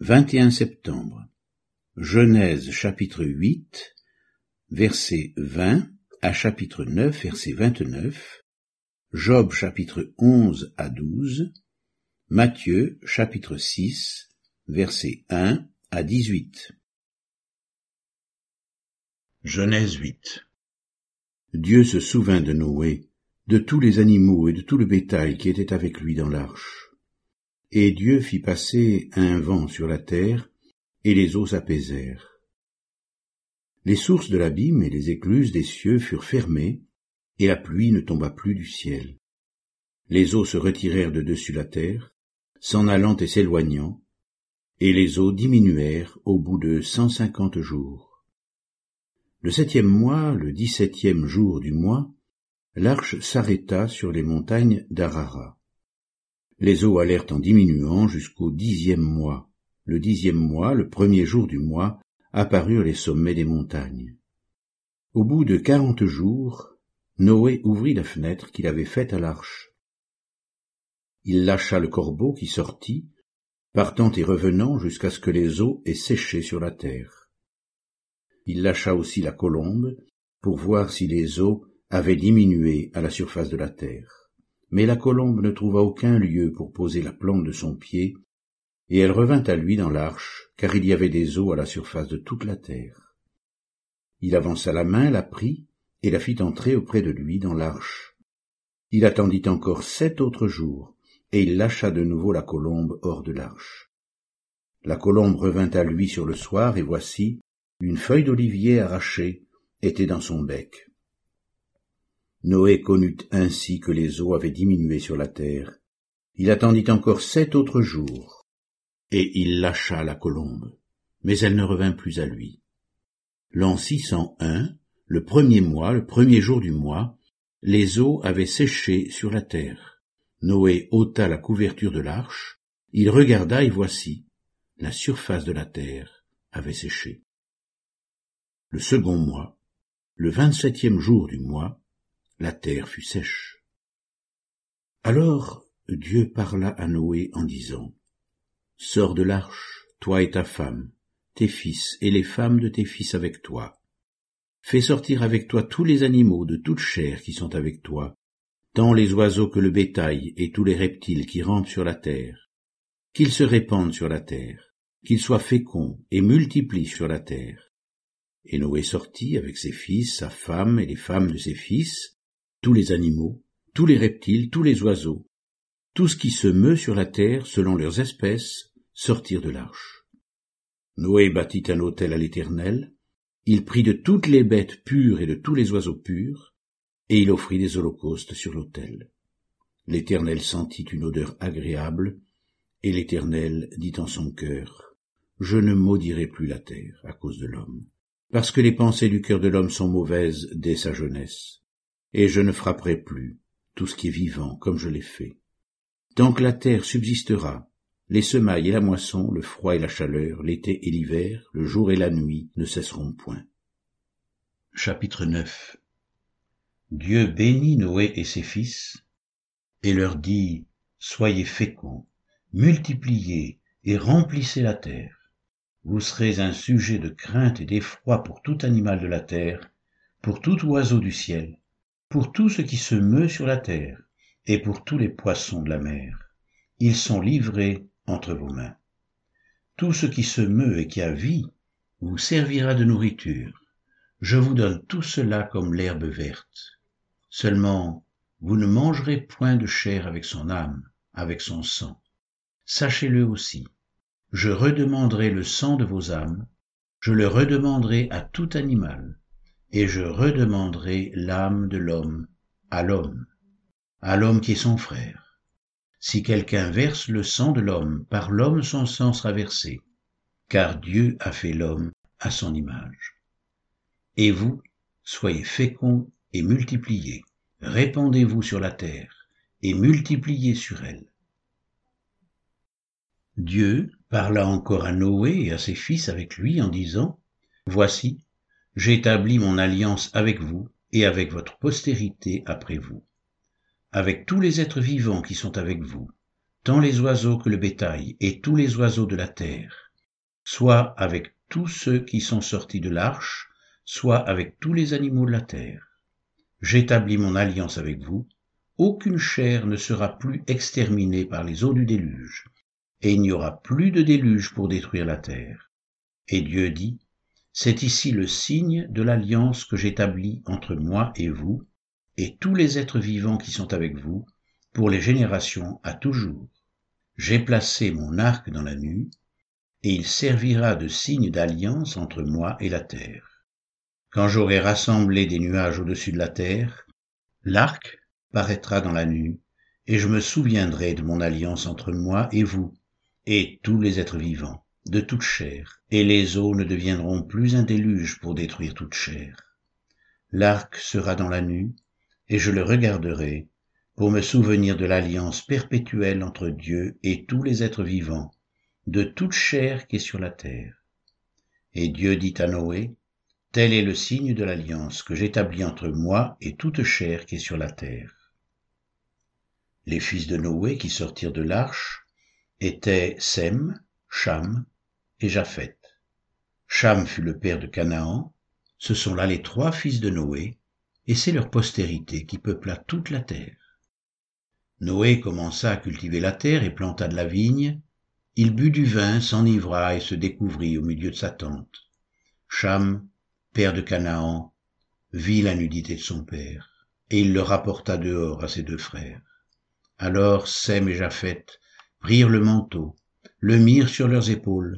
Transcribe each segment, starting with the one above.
21 septembre. Genèse chapitre 8, verset 20 à chapitre 9, verset 29. Job chapitre 11 à 12. Matthieu chapitre 6, verset 1 à 18. Genèse 8 Dieu se souvint de Noé, de tous les animaux et de tout le bétail qui était avec lui dans l'arche. Et Dieu fit passer un vent sur la terre, et les eaux s'apaisèrent. Les sources de l'abîme et les écluses des cieux furent fermées, et la pluie ne tomba plus du ciel. Les eaux se retirèrent de dessus la terre, s'en allant et s'éloignant, et les eaux diminuèrent au bout de cent cinquante jours. Le septième mois, le dix-septième jour du mois, l'arche s'arrêta sur les montagnes d'Arara. Les eaux allèrent en diminuant jusqu'au dixième mois. Le dixième mois, le premier jour du mois, apparurent les sommets des montagnes. Au bout de quarante jours, Noé ouvrit la fenêtre qu'il avait faite à l'arche. Il lâcha le corbeau qui sortit, partant et revenant jusqu'à ce que les eaux aient séché sur la terre. Il lâcha aussi la colombe pour voir si les eaux avaient diminué à la surface de la terre. Mais la colombe ne trouva aucun lieu pour poser la plante de son pied, et elle revint à lui dans l'arche, car il y avait des eaux à la surface de toute la terre. Il avança la main, la prit, et la fit entrer auprès de lui dans l'arche. Il attendit encore sept autres jours, et il lâcha de nouveau la colombe hors de l'arche. La colombe revint à lui sur le soir, et voici, une feuille d'olivier arrachée était dans son bec. Noé connut ainsi que les eaux avaient diminué sur la terre. Il attendit encore sept autres jours, et il lâcha la colombe, mais elle ne revint plus à lui. L'an 601, le premier mois, le premier jour du mois, les eaux avaient séché sur la terre. Noé ôta la couverture de l'arche, il regarda et voici, la surface de la terre avait séché. Le second mois, le vingt-septième jour du mois, la terre fut sèche. Alors Dieu parla à Noé en disant, Sors de l'arche, toi et ta femme, tes fils et les femmes de tes fils avec toi. Fais sortir avec toi tous les animaux de toute chair qui sont avec toi, tant les oiseaux que le bétail et tous les reptiles qui rampent sur la terre, qu'ils se répandent sur la terre, qu'ils soient féconds et multiplient sur la terre. Et Noé sortit avec ses fils, sa femme et les femmes de ses fils, tous les animaux, tous les reptiles, tous les oiseaux, tout ce qui se meut sur la terre selon leurs espèces, sortirent de l'arche. Noé bâtit un autel à l'Éternel, il prit de toutes les bêtes pures et de tous les oiseaux purs, et il offrit des holocaustes sur l'autel. L'Éternel sentit une odeur agréable, et l'Éternel dit en son cœur, Je ne maudirai plus la terre à cause de l'homme, parce que les pensées du cœur de l'homme sont mauvaises dès sa jeunesse et je ne frapperai plus tout ce qui est vivant comme je l'ai fait. Tant que la terre subsistera, les semailles et la moisson, le froid et la chaleur, l'été et l'hiver, le jour et la nuit ne cesseront point. Chapitre 9 Dieu bénit Noé et ses fils, et leur dit, Soyez féconds, multipliez et remplissez la terre. Vous serez un sujet de crainte et d'effroi pour tout animal de la terre, pour tout oiseau du ciel, pour tout ce qui se meut sur la terre, et pour tous les poissons de la mer. Ils sont livrés entre vos mains. Tout ce qui se meut et qui a vie vous servira de nourriture. Je vous donne tout cela comme l'herbe verte. Seulement, vous ne mangerez point de chair avec son âme, avec son sang. Sachez-le aussi. Je redemanderai le sang de vos âmes, je le redemanderai à tout animal, et je redemanderai l'âme de l'homme à l'homme, à l'homme qui est son frère. Si quelqu'un verse le sang de l'homme, par l'homme son sang sera versé, car Dieu a fait l'homme à son image. Et vous, soyez féconds et multipliez, répandez-vous sur la terre et multipliez sur elle. Dieu parla encore à Noé et à ses fils avec lui en disant, Voici, j'établis mon alliance avec vous et avec votre postérité après vous, avec tous les êtres vivants qui sont avec vous, tant les oiseaux que le bétail et tous les oiseaux de la terre, soit avec tous ceux qui sont sortis de l'arche, soit avec tous les animaux de la terre. J'établis mon alliance avec vous, aucune chair ne sera plus exterminée par les eaux du déluge, et il n'y aura plus de déluge pour détruire la terre. Et Dieu dit, C'est ici le signe de l'alliance que j'établis entre moi et vous, et tous les êtres vivants qui sont avec vous, pour les générations à toujours. J'ai placé mon arc dans la nuit, et il servira de signe d'alliance entre moi et la terre. Quand j'aurai rassemblé des nuages au-dessus de la terre, l'arc paraîtra dans la nuit, et je me souviendrai de mon alliance entre moi et vous, et tous les êtres vivants, de toute chair, et les eaux ne deviendront plus un déluge pour détruire toute chair. L'arc sera dans la nuit, et je le regarderai, pour me souvenir de l'alliance perpétuelle entre Dieu et tous les êtres vivants, de toute chair qui est sur la terre. Et Dieu dit à Noé, Tel est le signe de l'alliance que j'établis entre moi et toute chair qui est sur la terre. Les fils de Noé qui sortirent de l'arche étaient Sem, Cham et Japheth. Cham fut le père de Canaan, ce sont là les trois fils de Noé, et c'est leur postérité qui peupla toute la terre. Noé commença à cultiver la terre et planta de la vigne. Il but du vin, s'enivra et se découvrit au milieu de sa tente. Cham, père de Canaan, vit la nudité de son père, et il le rapporta dehors à ses deux frères. Alors Sem et Japheth prirent le manteau, le mirent sur leurs épaules,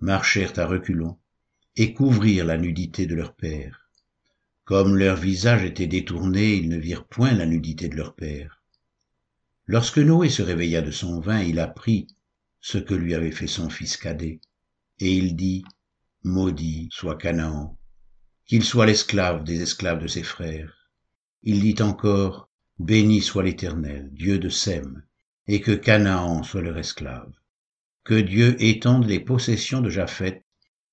marchèrent à reculons, et couvrirent la nudité de leur père. Comme leur visage était détourné, ils ne virent point la nudité de leur père. Lorsque Noé se réveilla de son vin, il apprit ce que lui avait fait son fils cadet, et il dit, Maudit soit Canaan, qu'il soit l'esclave des esclaves de ses frères. Il dit encore, Béni soit l'Éternel, Dieu de Sem, et que Canaan soit leur esclave. Que Dieu étende les possessions de Japheth,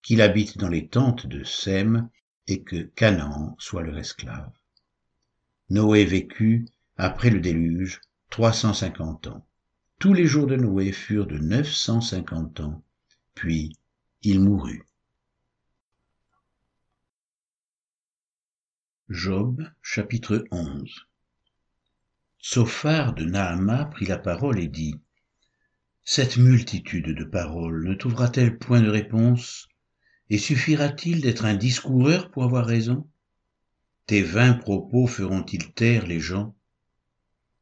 qu'il habite dans les tentes de Sem, et que Canaan soit leur esclave. Noé vécut, après le déluge, trois cent cinquante ans. Tous les jours de Noé furent de neuf cent cinquante ans, puis il mourut. Job chapitre 11 Sophar de Nahama prit la parole et dit Cette multitude de paroles ne trouvera-t-elle point de réponse? Et suffira-t-il d'être un discoureur pour avoir raison? Tes vains propos feront-ils taire les gens?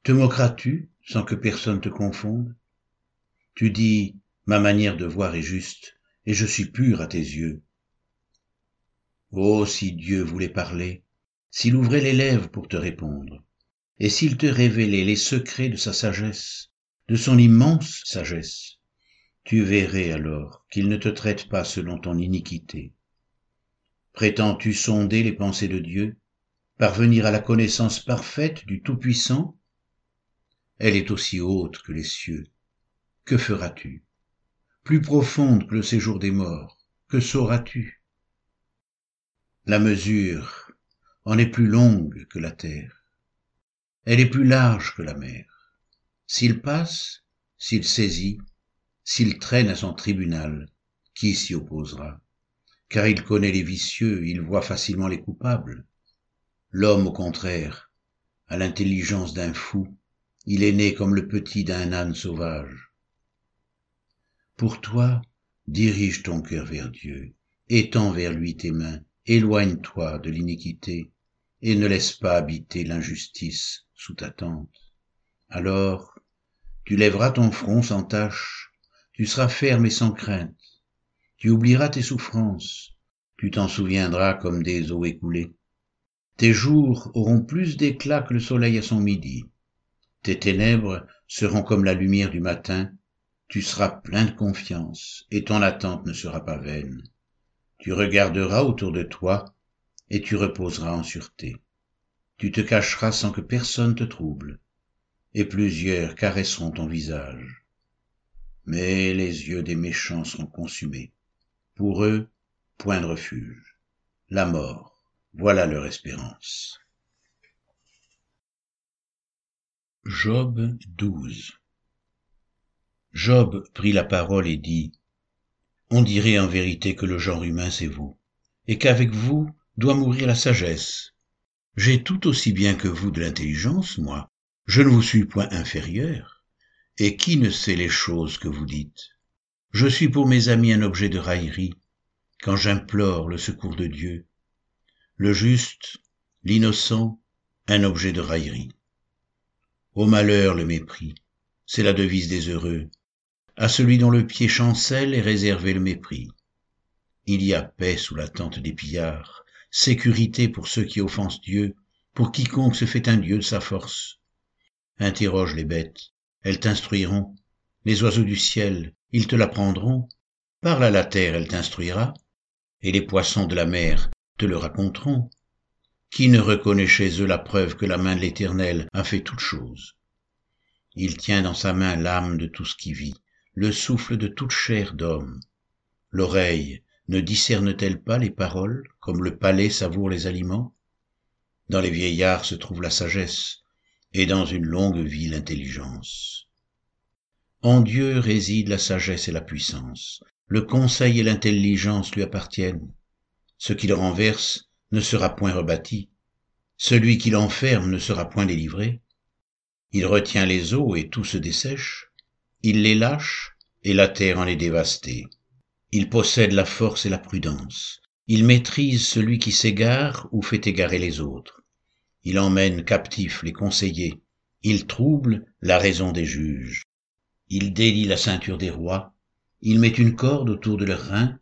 Te moqueras-tu sans que personne te confonde? Tu dis, ma manière de voir est juste, et je suis pur à tes yeux. Oh, si Dieu voulait parler, s'il ouvrait les lèvres pour te répondre, et s'il te révélait les secrets de sa sagesse, de son immense sagesse, tu verrais alors qu'il ne te traite pas selon ton iniquité. Prétends-tu sonder les pensées de Dieu, parvenir à la connaissance parfaite du Tout-Puissant? Elle est aussi haute que les cieux. Que feras-tu? Plus profonde que le séjour des morts, que sauras-tu? La mesure en est plus longue que la terre. Elle est plus large que la mer. S'il passe, s'il saisit, s'il traîne à son tribunal, qui s'y opposera? Car il connaît les vicieux, il voit facilement les coupables. L'homme, au contraire, a l'intelligence d'un fou, il est né comme le petit d'un âne sauvage. Pour toi, dirige ton cœur vers Dieu, étends vers lui tes mains, éloigne-toi de l'iniquité, et ne laisse pas habiter l'injustice sous ta tente. Alors, tu lèveras ton front sans tache, tu seras ferme et sans crainte. Tu oublieras tes souffrances. Tu t'en souviendras comme des eaux écoulées. Tes jours auront plus d'éclat que le soleil à son midi. Tes ténèbres seront comme la lumière du matin. Tu seras plein de confiance et ton attente ne sera pas vaine. Tu regarderas autour de toi et tu reposeras en sûreté. Tu te cacheras sans que personne te trouble et plusieurs caresseront ton visage mais les yeux des méchants sont consumés. Pour eux, point de refuge. La mort, voilà leur espérance. Job 12 Job prit la parole et dit, On dirait en vérité que le genre humain c'est vous, et qu'avec vous doit mourir la sagesse. J'ai tout aussi bien que vous de l'intelligence, moi. Je ne vous suis point inférieur. Et qui ne sait les choses que vous dites? Je suis pour mes amis un objet de raillerie, quand j'implore le secours de Dieu. Le juste, l'innocent, un objet de raillerie. Au malheur le mépris, c'est la devise des heureux. À celui dont le pied chancelle est réservé le mépris. Il y a paix sous la tente des pillards, sécurité pour ceux qui offensent Dieu, pour quiconque se fait un Dieu de sa force. Interroge les bêtes, elles t'instruiront. Les oiseaux du ciel, ils te l'apprendront. Parle à la terre, elle t'instruira. Et les poissons de la mer te le raconteront. Qui ne reconnaît chez eux la preuve que la main de l'Éternel a fait toutes choses? Il tient dans sa main l'âme de tout ce qui vit, le souffle de toute chair d'homme. L'oreille ne discerne-t-elle pas les paroles, comme le palais savoure les aliments? Dans les vieillards se trouve la sagesse, et dans une longue vie l'intelligence. En Dieu réside la sagesse et la puissance. Le conseil et l'intelligence lui appartiennent. Ce qu'il renverse ne sera point rebâti. Celui qui l'enferme ne sera point délivré. Il retient les eaux et tout se dessèche. Il les lâche et la terre en est dévastée. Il possède la force et la prudence. Il maîtrise celui qui s'égare ou fait égarer les autres. Il emmène captifs les conseillers. Il trouble la raison des juges. Il délie la ceinture des rois. Il met une corde autour de leurs reins.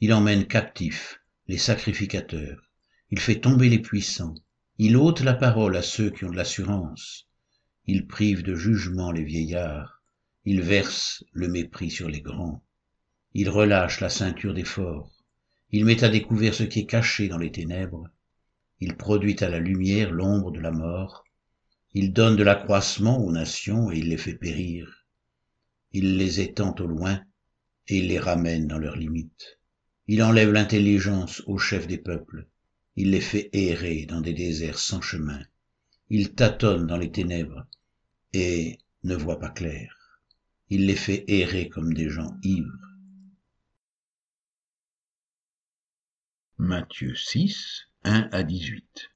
Il emmène captifs les sacrificateurs il fait tomber les puissants, il ôte la parole à ceux qui ont de l'assurance, il prive de jugement les vieillards, il verse le mépris sur les grands, il relâche la ceinture des forts, il met à découvert ce qui est caché dans les ténèbres, il produit à la lumière l'ombre de la mort, il donne de l'accroissement aux nations et il les fait périr, il les étend au loin et il les ramène dans leurs limites, il enlève l'intelligence aux chefs des peuples, il les fait errer dans des déserts sans chemin. Il tâtonne dans les ténèbres et ne voit pas clair. Il les fait errer comme des gens ivres. Matthieu 6, 1 à 18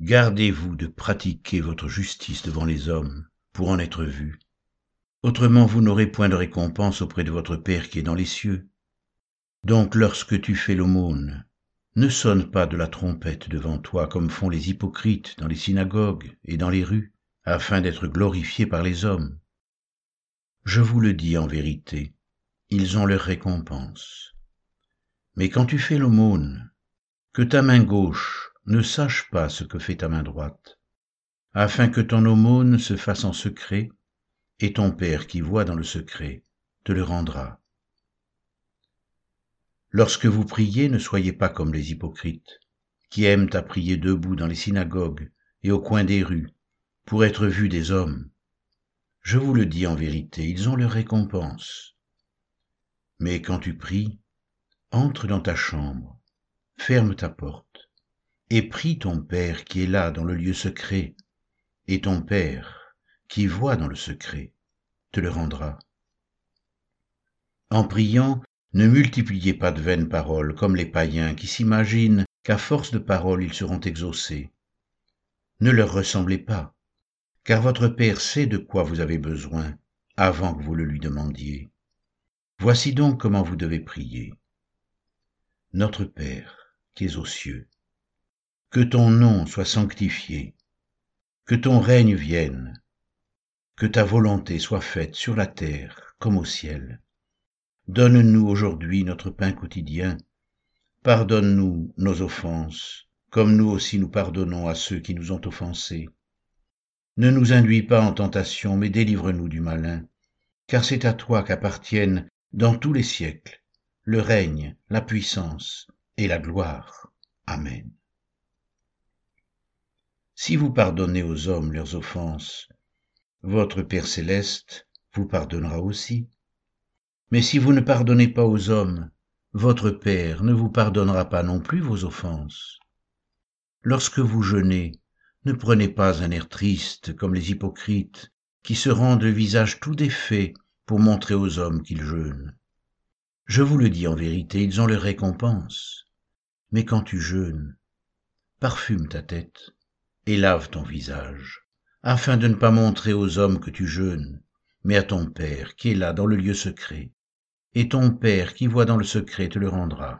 Gardez-vous de pratiquer votre justice devant les hommes pour en être vu. Autrement vous n'aurez point de récompense auprès de votre Père qui est dans les cieux. Donc lorsque tu fais l'aumône, ne sonne pas de la trompette devant toi comme font les hypocrites dans les synagogues et dans les rues, afin d'être glorifiés par les hommes. Je vous le dis en vérité, ils ont leur récompense. Mais quand tu fais l'aumône, que ta main gauche ne sache pas ce que fait ta main droite, afin que ton aumône se fasse en secret, et ton Père qui voit dans le secret te le rendra. Lorsque vous priez, ne soyez pas comme les hypocrites, qui aiment à prier debout dans les synagogues et au coin des rues, pour être vus des hommes. Je vous le dis en vérité, ils ont leur récompense. Mais quand tu pries, entre dans ta chambre, ferme ta porte, et prie ton Père qui est là dans le lieu secret, et ton Père, qui voit dans le secret, te le rendra. En priant, ne multipliez pas de vaines paroles comme les païens qui s'imaginent qu'à force de paroles ils seront exaucés. Ne leur ressemblez pas, car votre Père sait de quoi vous avez besoin avant que vous le lui demandiez. Voici donc comment vous devez prier. Notre Père, qui es aux cieux, que ton nom soit sanctifié, que ton règne vienne, que ta volonté soit faite sur la terre comme au ciel. Donne-nous aujourd'hui notre pain quotidien. Pardonne-nous nos offenses, comme nous aussi nous pardonnons à ceux qui nous ont offensés. Ne nous induis pas en tentation, mais délivre-nous du malin, car c'est à toi qu'appartiennent, dans tous les siècles, le règne, la puissance et la gloire. Amen. Si vous pardonnez aux hommes leurs offenses, votre Père céleste vous pardonnera aussi. Mais si vous ne pardonnez pas aux hommes, votre Père ne vous pardonnera pas non plus vos offenses. Lorsque vous jeûnez, ne prenez pas un air triste comme les hypocrites, qui se rendent le visage tout défait pour montrer aux hommes qu'ils jeûnent. Je vous le dis en vérité, ils ont leur récompense. Mais quand tu jeûnes, parfume ta tête et lave ton visage, afin de ne pas montrer aux hommes que tu jeûnes, mais à ton Père qui est là dans le lieu secret. Et ton Père qui voit dans le secret te le rendra.